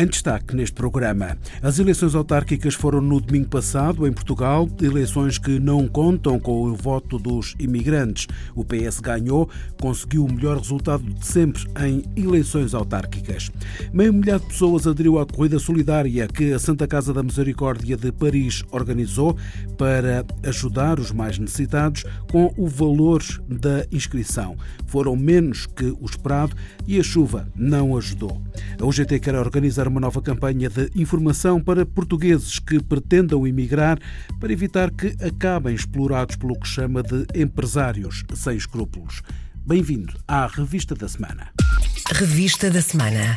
Em destaque neste programa, as eleições autárquicas foram no domingo passado em Portugal, eleições que não contam com o voto dos imigrantes. O PS ganhou, conseguiu o melhor resultado de sempre em eleições autárquicas. Meio milhar de pessoas aderiu à corrida solidária que a Santa Casa da Misericórdia de Paris organizou para ajudar os mais necessitados com o valor da inscrição. Foram menos que o esperado e a chuva não ajudou. A UGT quer organizar uma nova campanha de informação para portugueses que pretendam emigrar para evitar que acabem explorados pelo que chama de empresários sem escrúpulos. Bem-vindo à Revista da Semana. Revista da Semana.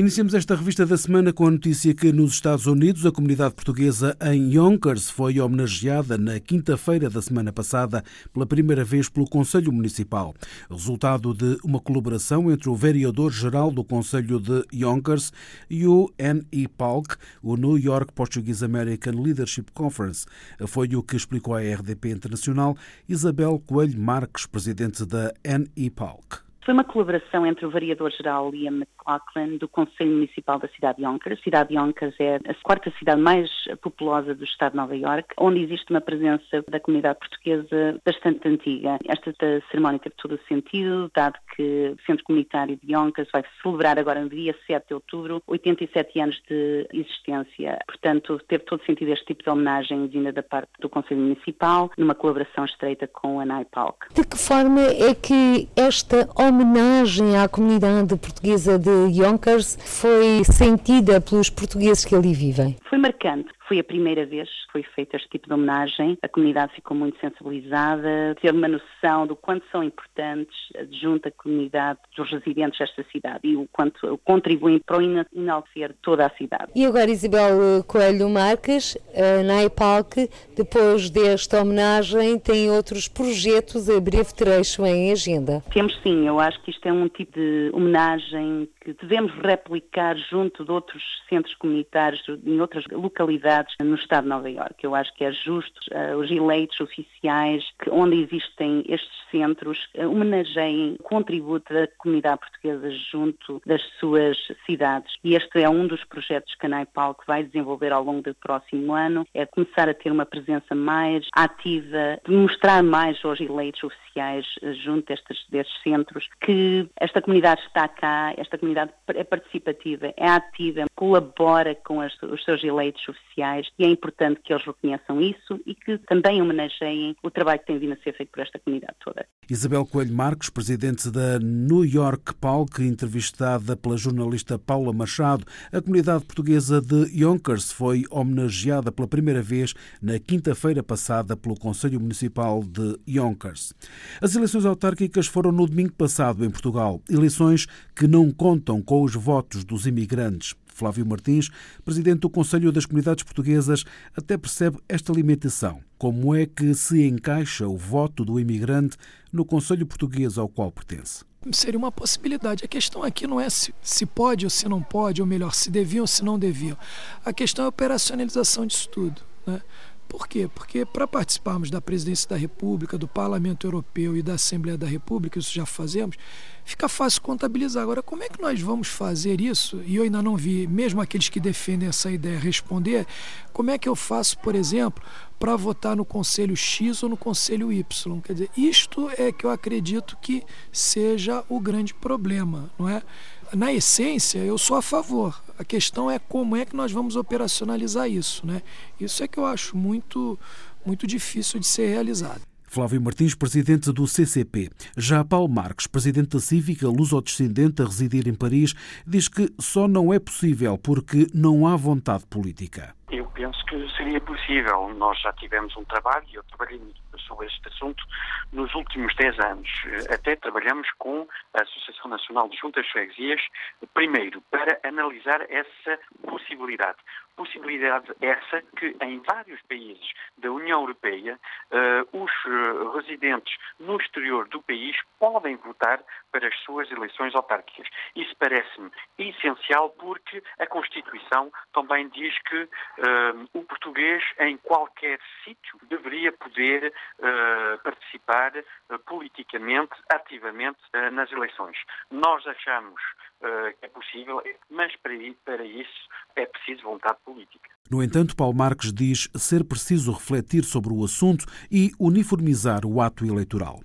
Iniciamos esta revista da semana com a notícia que nos Estados Unidos a comunidade portuguesa em Yonkers foi homenageada na quinta-feira da semana passada pela primeira vez pelo Conselho Municipal. Resultado de uma colaboração entre o vereador-geral do Conselho de Yonkers e o NEPALC, o New York Portuguese American Leadership Conference. Foi o que explicou à RDP Internacional Isabel Coelho Marques, presidente da NEPALC. Foi uma colaboração entre o vereador-geral Liam McLaughlin do Conselho Municipal da cidade de Yonkers. A cidade de Yonkers é a quarta cidade mais populosa do estado de Nova York, onde existe uma presença da comunidade portuguesa bastante antiga. Esta cerimónia teve todo o sentido, dado que o Centro Comunitário de Yonkers vai celebrar agora no dia 7 de outubro 87 anos de existência. Portanto, teve todo o sentido este tipo de homenagem vinda da parte do Conselho Municipal, numa colaboração estreita com a NIPALC. De que forma é que esta homenagem à comunidade portuguesa de Yonkers foi sentida pelos portugueses que ali vivem? Foi marcante. Foi a primeira vez que foi feito este tipo de homenagem. A comunidade ficou muito sensibilizada, teve uma noção do quanto são importantes junto à comunidade dos residentes desta cidade e o quanto contribuem para enaltecer toda a cidade. E agora, Isabel Coelho Marques, na IPALC, depois desta homenagem, tem outros projetos a breve trecho em agenda? Temos sim, eu acho que isto é um tipo de homenagem que devemos replicar junto de outros centros comunitários, em outras localidades no Estado de Nova Iorque. Eu acho que é justo uh, os eleitos oficiais, que, onde existem estes centros, uh, homenageiem o contributo da comunidade portuguesa junto das suas cidades. E este é um dos projetos que a NAIPAL que vai desenvolver ao longo do próximo ano, é começar a ter uma presença mais ativa, de mostrar mais aos eleitos oficiais uh, junto destes, destes centros que esta comunidade está cá, esta comunidade é participativa, é ativa, colabora com as, os seus eleitos oficiais e é importante que eles reconheçam isso e que também homenageiem o trabalho que tem vindo a ser feito por esta comunidade toda. Isabel Coelho Marcos, presidente da New York Palc, entrevistada pela jornalista Paula Machado, a comunidade portuguesa de Yonkers foi homenageada pela primeira vez na quinta-feira passada pelo Conselho Municipal de Yonkers. As eleições autárquicas foram no domingo passado em Portugal, eleições que não contam com os votos dos imigrantes. Flávio Martins, presidente do Conselho das Comunidades Portuguesas, até percebe esta limitação. Como é que se encaixa o voto do imigrante no Conselho Português ao qual pertence? Seria uma possibilidade. A questão aqui não é se, se pode ou se não pode, ou melhor, se deviam ou se não deviam. A questão é a operacionalização disso tudo. Né? Por quê? Porque para participarmos da presidência da República, do Parlamento Europeu e da Assembleia da República, isso já fazemos, fica fácil contabilizar. Agora, como é que nós vamos fazer isso? E eu ainda não vi, mesmo aqueles que defendem essa ideia, responder. Como é que eu faço, por exemplo, para votar no Conselho X ou no Conselho Y? Quer dizer, isto é que eu acredito que seja o grande problema, não é? na essência, eu sou a favor. A questão é como é que nós vamos operacionalizar isso, né? Isso é que eu acho muito, muito difícil de ser realizado. Flávio Martins, presidente do CCP. Já Paulo Marques, presidente da Cívica luso-descendente a residir em Paris, diz que só não é possível porque não há vontade política. Eu penso que seria possível. Nós já tivemos um trabalho, e eu trabalhei sobre este assunto nos últimos 10 anos. Até trabalhamos com a Associação Nacional de Juntas Freguesias, primeiro, para analisar essa possibilidade possibilidade essa que em vários países da União Europeia uh, os uh, residentes no exterior do país podem votar para as suas eleições autárquicas. Isso parece-me essencial porque a Constituição também diz que uh, o português em qualquer sítio deveria poder participar politicamente, ativamente nas eleições. Nós achamos que é possível, mas para, para isso é preciso vontade política. No entanto, Paulo Marques diz ser preciso refletir sobre o assunto e uniformizar o ato eleitoral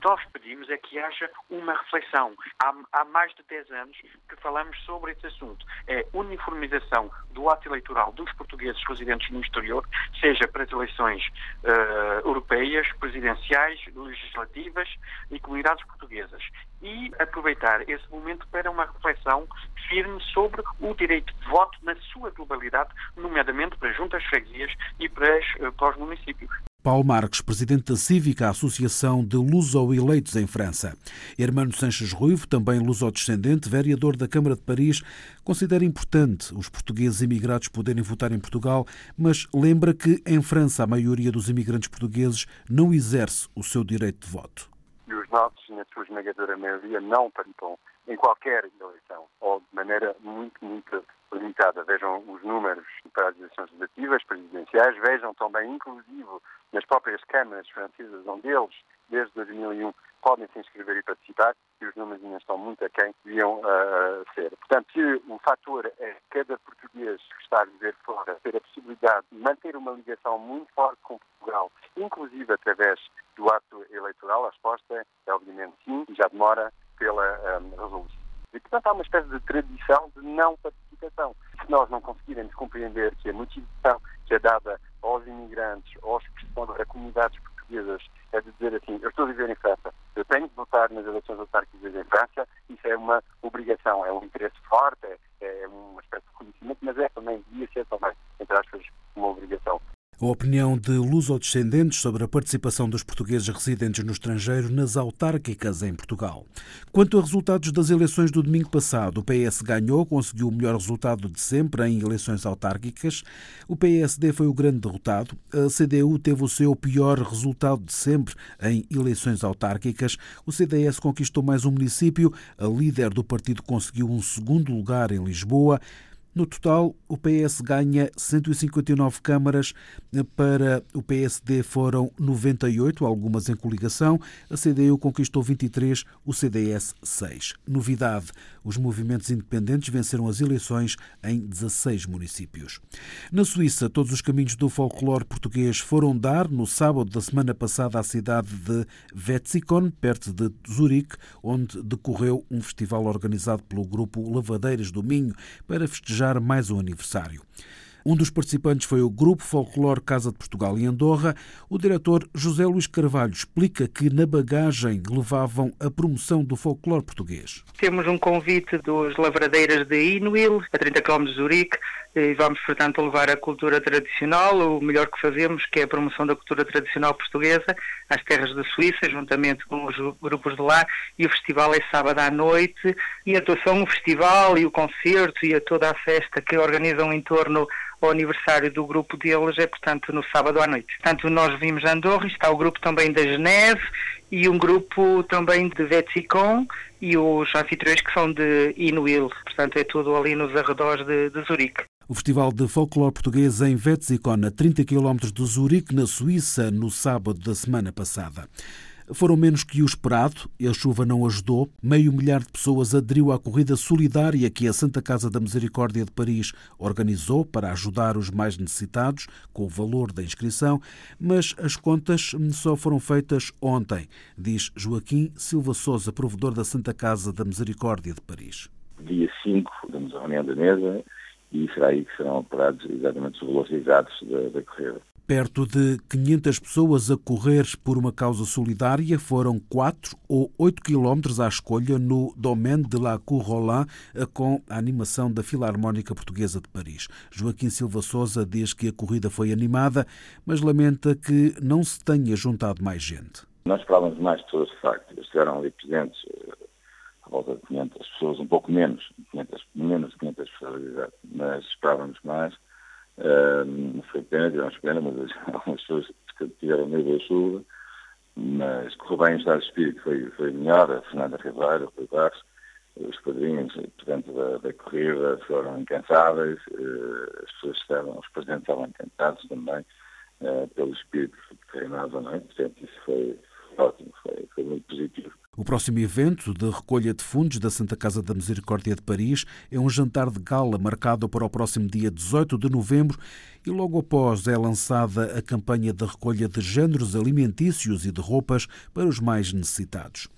que nós pedimos é que haja uma reflexão. Há, há, mais de 10 anos que falamos sobre esse assunto. É uniformização do ato eleitoral dos portugueses residentes no exterior, seja para as eleições uh, europeias, presidenciais, legislativas e comunidades portuguesas. E aproveitar esse momento para uma reflexão firme sobre o direito de voto na sua globalidade, nomeadamente para juntas freguesias e para, uh, para os municípios. Paulo Marques, presidente da Cívica, Associação de Luso-Eleitos em França. Hermano Sanches Ruivo, também luso-descendente, vereador da Câmara de Paris, considera importante os portugueses imigrados poderem votar em Portugal, mas lembra que em França a maioria dos imigrantes portugueses não exerce o seu direito de voto. Os nossos, na sua esmagadora maioria, não participam em qualquer eleição, ou de maneira muito, muito limitada. Vejam os números para as eleições legislativas, presidenciais, vejam também, inclusive, nas próprias câmaras francesas, onde eles, desde 2001, podem se inscrever e participar, e os números ainda estão muito aquém deviam uh, ser. Portanto, se o fator é cada português que está a viver fora ter a possibilidade de manter uma ligação muito forte com Portugal, inclusive através do ato eleitoral, a resposta é obviamente sim, e já demora pela um, resolução. E, portanto, há uma espécie de tradição de não participação. Se nós não conseguirmos compreender que a motivação que é dada aos imigrantes, aos que estão a comunidades portuguesas, é de dizer assim, eu estou a viver em França, eu tenho de votar nas eleições autárquicas em França, isso é uma obrigação, é um interesse forte, é, é uma espécie de conhecimento, mas é também, devia ser também, entre aspas, uma obrigação. A opinião de luso-descendentes sobre a participação dos portugueses residentes no estrangeiro nas autárquicas em Portugal. Quanto a resultados das eleições do domingo passado, o PS ganhou, conseguiu o melhor resultado de sempre em eleições autárquicas. O PSD foi o grande derrotado. A CDU teve o seu pior resultado de sempre em eleições autárquicas. O CDS conquistou mais um município. A líder do partido conseguiu um segundo lugar em Lisboa. No total, o PS ganha 159 câmaras, para o PSD foram 98, algumas em coligação, a CDU conquistou 23, o CDS 6. Novidade, os movimentos independentes venceram as eleições em 16 municípios. Na Suíça, todos os caminhos do folclore português foram dar no sábado da semana passada à cidade de Wetzikon, perto de Zurique, onde decorreu um festival organizado pelo grupo Lavadeiras do Minho para festejar festejar mais um aniversário. Um dos participantes foi o Grupo Folclore Casa de Portugal em Andorra. O diretor José Luís Carvalho explica que na bagagem levavam a promoção do folclore português. Temos um convite dos lavradeiras de Inuil, a 30 km de Zurique, e vamos, portanto, levar a cultura tradicional, o melhor que fazemos, que é a promoção da cultura tradicional portuguesa, às terras da Suíça, juntamente com os grupos de lá, e o festival é sábado à noite, e a atuação, o festival e o concerto e a toda a festa que organizam em torno ao aniversário do grupo deles é, portanto, no sábado à noite. Portanto, nós vimos Andorra, está o grupo também da Geneve e um grupo também de Vetsicon e os anfitriões que são de Inuil. Portanto, é tudo ali nos arredores de, de Zurique. O Festival de Folclore Português em Wetzikon, a 30 km de Zurique, na Suíça, no sábado da semana passada foram menos que o esperado a chuva não ajudou. Meio milhar de pessoas aderiu à corrida solidária que a Santa Casa da Misericórdia de Paris organizou para ajudar os mais necessitados, com o valor da inscrição, mas as contas só foram feitas ontem, diz Joaquim Silva Souza, provedor da Santa Casa da Misericórdia de Paris. Dia 5, damos a reunião da mesa e será aí que serão operados exatamente os valores exatos da, da corrida. Perto de 500 pessoas a correr por uma causa solidária foram 4 ou 8 quilómetros à escolha no Domaine de la Cour Roland com a animação da Filarmónica Portuguesa de Paris. Joaquim Silva Souza diz que a corrida foi animada, mas lamenta que não se tenha juntado mais gente. Nós esperávamos mais pessoas, de facto. Estiveram ali presentes eh, volta de 500 pessoas, um pouco menos, 500, menos de 500 pessoas, mas esperávamos mais. Uh, foi pena, tivemos pena, mas algumas pessoas tiveram medo da chuva, mas correu bem o estado de espírito, foi, foi melhor. A Fernanda Ribeiro, o Rui Barros, os padrinhos, portanto, da, da corrida foram incansáveis, uh, as pessoas estavam, os presentes estavam encantados também uh, pelo espírito que reinava à noite, portanto, isso foi, ótimo, foi, foi muito positivo. O próximo evento de recolha de fundos da Santa Casa da Misericórdia de Paris é um jantar de gala marcado para o próximo dia 18 de novembro e logo após é lançada a campanha de recolha de géneros alimentícios e de roupas para os mais necessitados.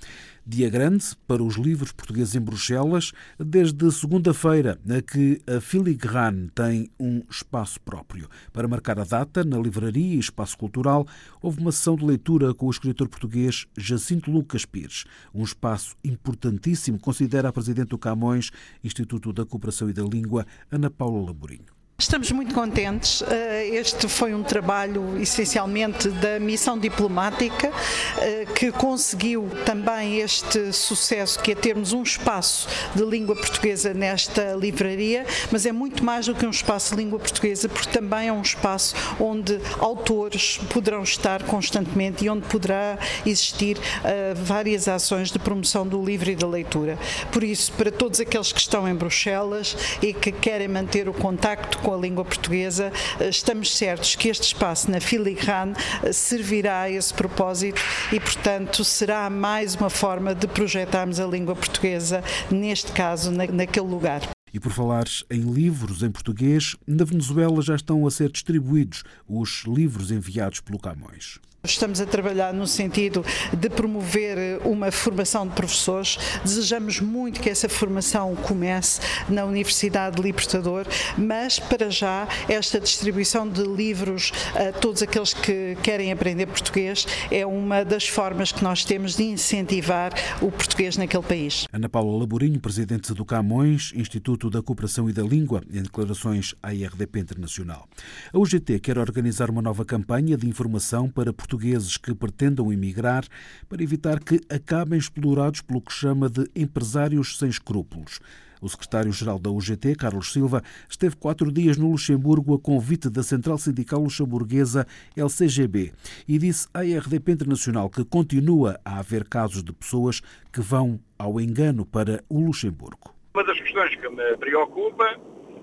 Dia grande para os livros portugueses em Bruxelas, desde segunda-feira, a que a Filigrane tem um espaço próprio. Para marcar a data, na livraria e espaço cultural, houve uma sessão de leitura com o escritor português Jacinto Lucas Pires. Um espaço importantíssimo, considera a Presidente do Camões, Instituto da Cooperação e da Língua, Ana Paula Laborinho. Estamos muito contentes. Eh, este foi um trabalho essencialmente da missão diplomática eh, que conseguiu também este sucesso que é termos um espaço de língua portuguesa nesta livraria, mas é muito mais do que um espaço de língua portuguesa, porque também é um espaço onde autores poderão estar constantemente e onde poderá existir eh, várias ações de promoção do livro e da leitura. Por isso, para todos aqueles que estão em Bruxelas e que querem manter o contacto com a língua portuguesa, eh, estamos certos que este espaço na Filigrane eh, servirá a esse propósito e, portanto, será mais uma forma de projetarmos a língua portuguesa, neste caso, naquele lugar. E por falar em livros em português, na Venezuela já estão a ser distribuídos os livros enviados pelo Camões. Estamos a trabalhar no sentido de promover uma formação de professores. Desejamos muito que essa formação comece na Universidade de Libertador, mas para já esta distribuição de livros a todos aqueles que querem aprender português é uma das formas que nós temos de incentivar o português naquele país. Ana Paula Laborinho, presidente do Camões, Instituto da Cooperação e da Língua, em declarações à IRDP Internacional. A UGT quer organizar uma nova campanha de informação para portugueses portugueses que pretendam emigrar para evitar que acabem explorados pelo que chama de empresários sem escrúpulos. O secretário-geral da UGT, Carlos Silva, esteve quatro dias no Luxemburgo a convite da Central Sindical Luxemburguesa LCGB e disse à RDP Internacional que continua a haver casos de pessoas que vão ao engano para o Luxemburgo. Uma das questões que me preocupa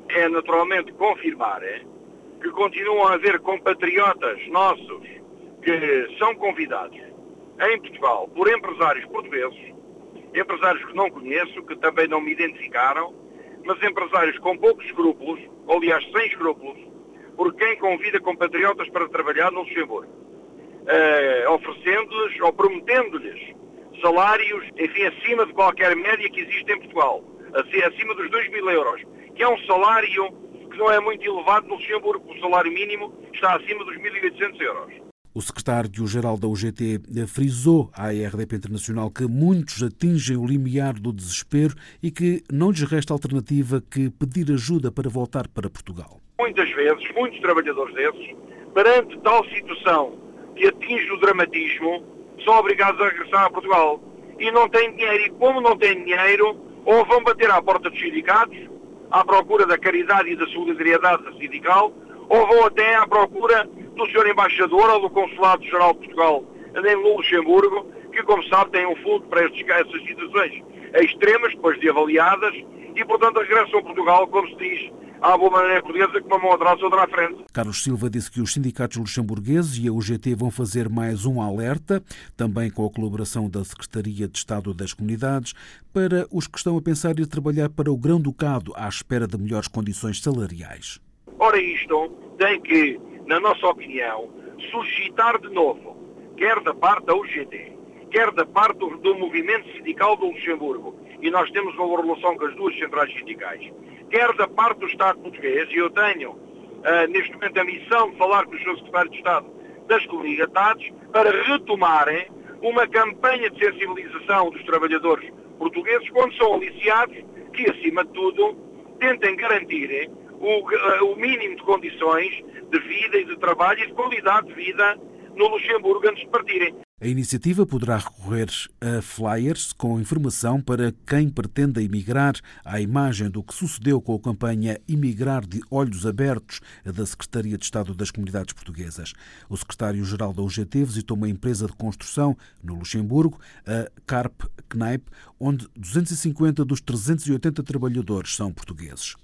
é naturalmente confirmar é, que continuam a haver compatriotas nossos que são convidados em Portugal por empresários portugueses, empresários que não conheço, que também não me identificaram, mas empresários com poucos escrúpulos, aliás, sem escrúpulos, por quem convida compatriotas para trabalhar no Luxemburgo, uh, oferecendo-lhes ou prometendo-lhes salários, enfim, acima de qualquer média que existe em Portugal, assim, acima dos 2 mil euros, que é um salário que não é muito elevado no Luxemburgo, o salário mínimo está acima dos 1.800 euros. O secretário-geral da UGT frisou à RDP Internacional que muitos atingem o limiar do desespero e que não lhes resta alternativa que pedir ajuda para voltar para Portugal. Muitas vezes, muitos trabalhadores desses, perante tal situação que atinge o dramatismo, são obrigados a regressar a Portugal. E não têm dinheiro. E como não têm dinheiro, ou vão bater à porta dos sindicatos, à procura da caridade e da solidariedade sindical, ou vão até à procura do Sr. Embaixador ou do Consulado-Geral de Portugal em Luxemburgo, que, como sabe, tem um fundo para estes, essas situações extremas, depois de avaliadas, e, portanto, regressam a Portugal, como se diz, à boa maneira portuguesa, com uma mão atrás outra à frente. Carlos Silva disse que os sindicatos luxemburgueses e a UGT vão fazer mais um alerta, também com a colaboração da Secretaria de Estado das Comunidades, para os que estão a pensar ir trabalhar para o Grão-Ducado à espera de melhores condições salariais. Ora, isto tem que na nossa opinião, suscitar de novo, quer da parte da UGT, quer da parte do, do movimento sindical do Luxemburgo, e nós temos uma relação com as duas centrais sindicais, quer da parte do Estado português, e eu tenho uh, neste momento, a missão de falar com o Sr. Secretário de Estado das Comunidades para retomarem uma campanha de sensibilização dos trabalhadores portugueses quando são aliciados que, acima de tudo, tentem garantir o, eh, o mínimo de condições de vida e de trabalho e de qualidade de vida no Luxemburgo antes de partirem. A iniciativa poderá recorrer a flyers com informação para quem pretenda emigrar, à imagem do que sucedeu com a campanha Imigrar de Olhos Abertos da Secretaria de Estado das Comunidades Portuguesas. O secretário-geral da UGT visitou uma empresa de construção no Luxemburgo, a Carp Kneip, onde 250 dos 380 trabalhadores são portugueses.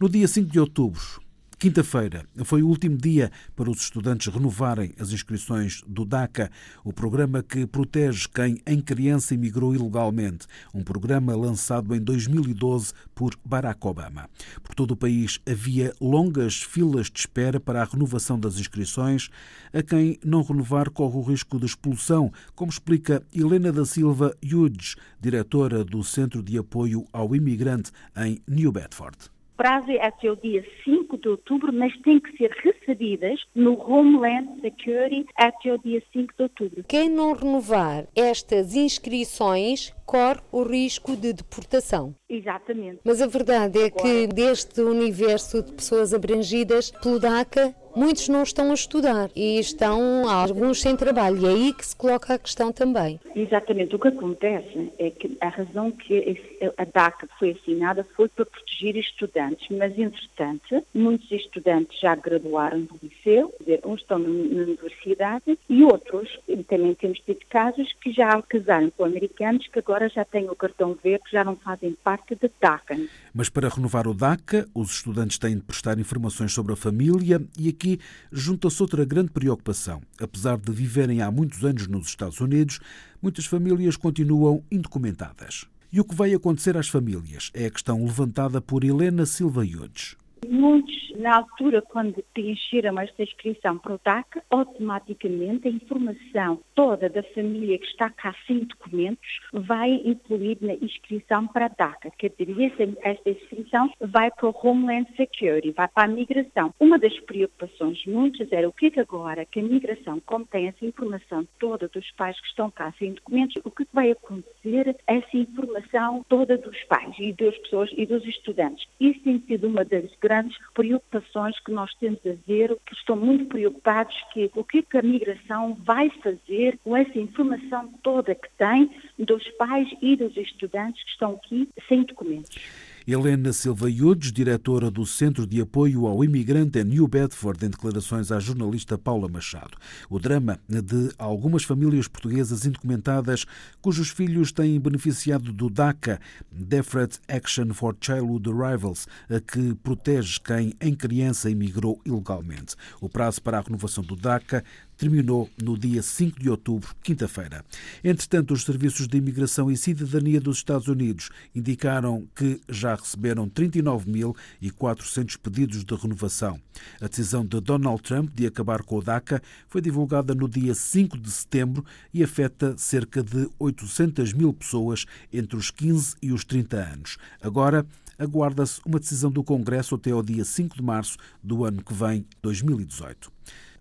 No dia 5 de outubro, Quinta-feira foi o último dia para os estudantes renovarem as inscrições do DACA, o programa que protege quem em criança emigrou ilegalmente, um programa lançado em 2012 por Barack Obama. Por todo o país havia longas filas de espera para a renovação das inscrições. A quem não renovar corre o risco de expulsão, como explica Helena da Silva Hughes, diretora do Centro de Apoio ao Imigrante em New Bedford prazo é até o dia 5 de outubro, mas têm que ser recebidas no Homeland Security até o dia 5 de outubro. Quem não renovar estas inscrições corre o risco de deportação. Exatamente. Mas a verdade é que deste universo de pessoas abrangidas pelo DACA, muitos não estão a estudar e estão alguns sem trabalho. E é aí que se coloca a questão também. Exatamente. O que acontece é que a razão que a DACA foi assinada foi para proteger estudantes, mas entretanto, muitos estudantes já graduaram do liceu, uns estão na universidade e outros, e também temos tido casos que já casaram com americanos que agora já têm o cartão verde, já não fazem parte da DACA. Mas para renovar o DACA, os estudantes têm de prestar informações sobre a família e aqui junta-se outra grande preocupação. Apesar de viverem há muitos anos nos Estados Unidos, muitas famílias continuam indocumentadas. E o que vai acontecer às famílias é a questão levantada por Helena Silva Yudes. Muitos, na altura, quando preencheram esta inscrição para o DACA, automaticamente a informação toda da família que está cá sem documentos vai incluir na inscrição para a DACA. Quer dizer, esta inscrição vai para o Homeland Security, vai para a migração. Uma das preocupações muitas era o que é que agora que a migração, como tem essa informação toda dos pais que estão cá sem documentos, o que vai acontecer essa informação toda dos pais e das pessoas e dos estudantes? Isso tem sido uma das grandes grandes preocupações que nós temos a ver, que estão muito preocupados que o que, que a migração vai fazer com essa informação toda que tem dos pais e dos estudantes que estão aqui sem documentos. Helena Silva Yudes, diretora do Centro de Apoio ao Imigrante em New Bedford, em declarações à jornalista Paula Machado. O drama de algumas famílias portuguesas indocumentadas cujos filhos têm beneficiado do DACA, Deferred Action for Childhood Arrivals, que protege quem em criança emigrou ilegalmente. O prazo para a renovação do DACA terminou no dia 5 de outubro, quinta-feira. Entretanto, os serviços de imigração e cidadania dos Estados Unidos indicaram que já receberam 39.400 pedidos de renovação. A decisão de Donald Trump de acabar com o DACA foi divulgada no dia 5 de setembro e afeta cerca de 800 mil pessoas entre os 15 e os 30 anos. Agora, aguarda-se uma decisão do Congresso até ao dia 5 de março do ano que vem, 2018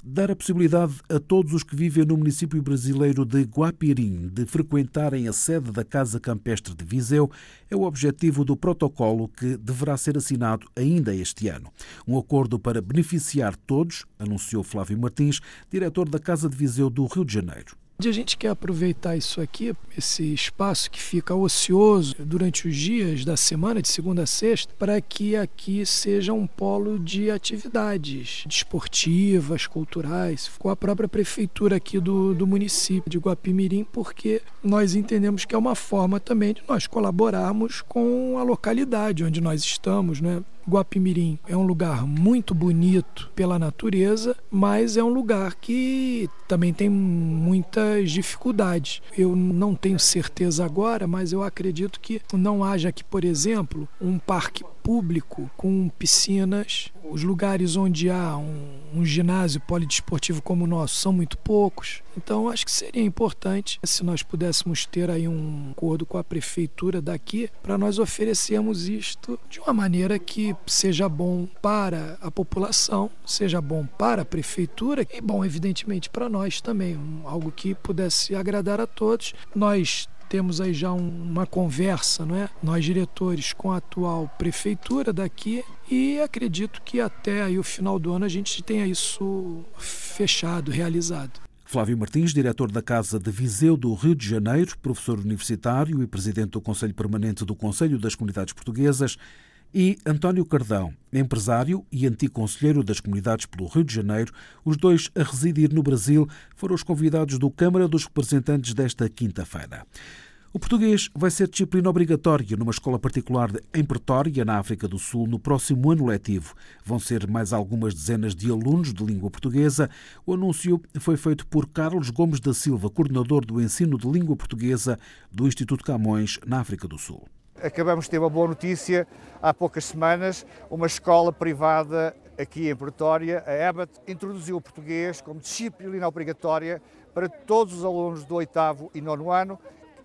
dar a possibilidade a todos os que vivem no município brasileiro de Guapirim de frequentarem a sede da Casa Campestre de Viseu é o objetivo do protocolo que deverá ser assinado ainda este ano. Um acordo para beneficiar todos, anunciou Flávio Martins, diretor da Casa de Viseu do Rio de Janeiro. A gente quer aproveitar isso aqui, esse espaço que fica ocioso durante os dias da semana, de segunda a sexta, para que aqui seja um polo de atividades desportivas, culturais, com a própria prefeitura aqui do, do município de Guapimirim, porque nós entendemos que é uma forma também de nós colaborarmos com a localidade onde nós estamos, né? Guapimirim é um lugar muito bonito pela natureza, mas é um lugar que também tem muitas dificuldades. Eu não tenho certeza agora, mas eu acredito que não haja aqui, por exemplo, um parque público com piscinas os lugares onde há um, um ginásio polidesportivo como o nosso são muito poucos. Então, acho que seria importante se nós pudéssemos ter aí um acordo com a prefeitura daqui para nós oferecermos isto de uma maneira que seja bom para a população, seja bom para a prefeitura e bom, evidentemente, para nós também, algo que pudesse agradar a todos. Nós temos aí já um, uma conversa, não é? Nós diretores com a atual prefeitura daqui e acredito que até aí o final do ano a gente tenha isso fechado, realizado. Flávio Martins, diretor da Casa de Viseu do Rio de Janeiro, professor universitário e presidente do Conselho Permanente do Conselho das Comunidades Portuguesas, e António Cardão, empresário e antigo conselheiro das comunidades pelo Rio de Janeiro, os dois a residir no Brasil, foram os convidados do Câmara dos Representantes desta quinta-feira. O português vai ser disciplina obrigatória numa escola particular em Pretória, na África do Sul, no próximo ano letivo. Vão ser mais algumas dezenas de alunos de língua portuguesa. O anúncio foi feito por Carlos Gomes da Silva, coordenador do ensino de língua portuguesa do Instituto Camões, na África do Sul. Acabamos de ter uma boa notícia há poucas semanas. Uma escola privada aqui em Pretória, a EBAT, introduziu o português como disciplina obrigatória para todos os alunos do oitavo e nono ano.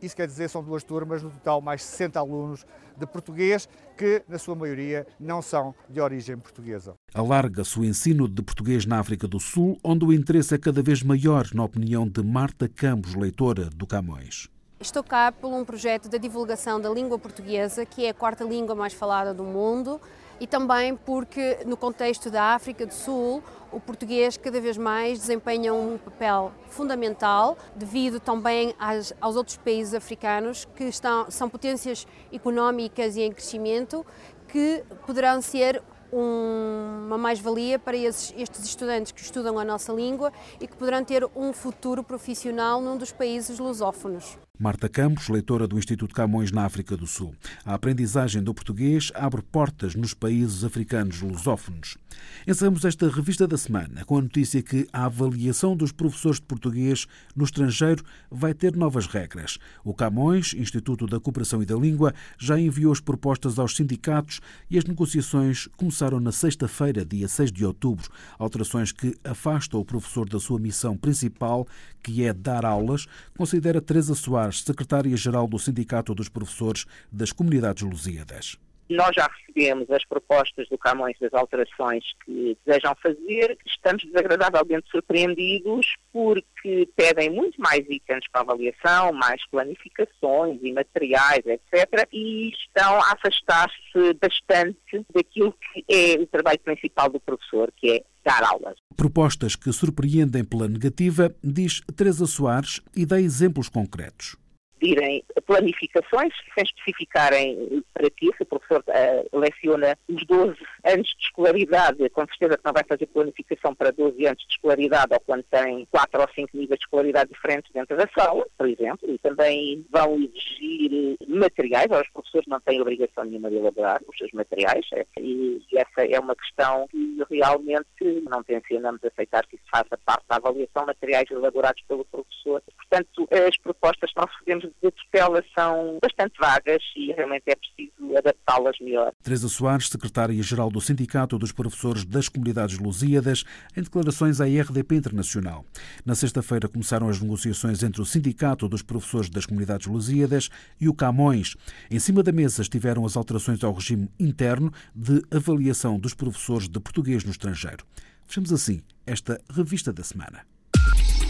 Isso quer dizer são duas turmas, no total mais 60 alunos de português, que na sua maioria não são de origem portuguesa. Alarga-se o ensino de português na África do Sul, onde o interesse é cada vez maior, na opinião de Marta Campos, leitora do Camões. Estou cá por um projeto de divulgação da língua portuguesa, que é a quarta língua mais falada do mundo, e também porque, no contexto da África do Sul, o português cada vez mais desempenha um papel fundamental, devido também às, aos outros países africanos que estão, são potências económicas e em crescimento, que poderão ser uma mais-valia para esses, estes estudantes que estudam a nossa língua e que poderão ter um futuro profissional num dos países lusófonos. Marta Campos, leitora do Instituto Camões na África do Sul. A aprendizagem do português abre portas nos países africanos lusófonos. Encerramos esta revista da semana com a notícia que a avaliação dos professores de português no estrangeiro vai ter novas regras. O Camões, Instituto da Cooperação e da Língua, já enviou as propostas aos sindicatos e as negociações começaram na sexta-feira, dia 6 de outubro. Alterações que afastam o professor da sua missão principal, que é dar aulas, considera Teresa Soares Soares, secretária-geral do Sindicato dos Professores das Comunidades Lusíadas. Nós já recebemos as propostas do Camões das alterações que desejam fazer. Estamos desagradavelmente surpreendidos porque pedem muito mais itens para avaliação, mais planificações e materiais, etc. E estão a afastar-se bastante daquilo que é o trabalho principal do professor, que é dar aulas. Propostas que surpreendem pela negativa, diz Teresa Soares e dá exemplos concretos pedirem planificações, sem especificarem para quê, se o professor uh, leciona os 12 anos de escolaridade, com certeza que não vai fazer planificação para 12 anos de escolaridade ou quando tem 4 ou 5 níveis de escolaridade diferentes dentro da sala, por exemplo, e também vão exigir materiais, os professores não têm obrigação nenhuma de elaborar os seus materiais, é, e, essa é uma questão que realmente não tencionamos aceitar que isso faça parte da avaliação materiais elaborados pelo professor. Portanto, as propostas que nós recebemos de tutela são bastante vagas e realmente é preciso adaptá-las melhor. Teresa Soares, secretária-geral do Sindicato dos Professores das Comunidades Lusíadas, em declarações à RDP Internacional. Na sexta-feira começaram as negociações entre o Sindicato dos Professores das Comunidades Lusíadas e o Camões. Em cima da mesa estiveram as alterações ao regime interno de avaliação dos professores de português no estrangeiro. Fechamos assim esta revista da semana.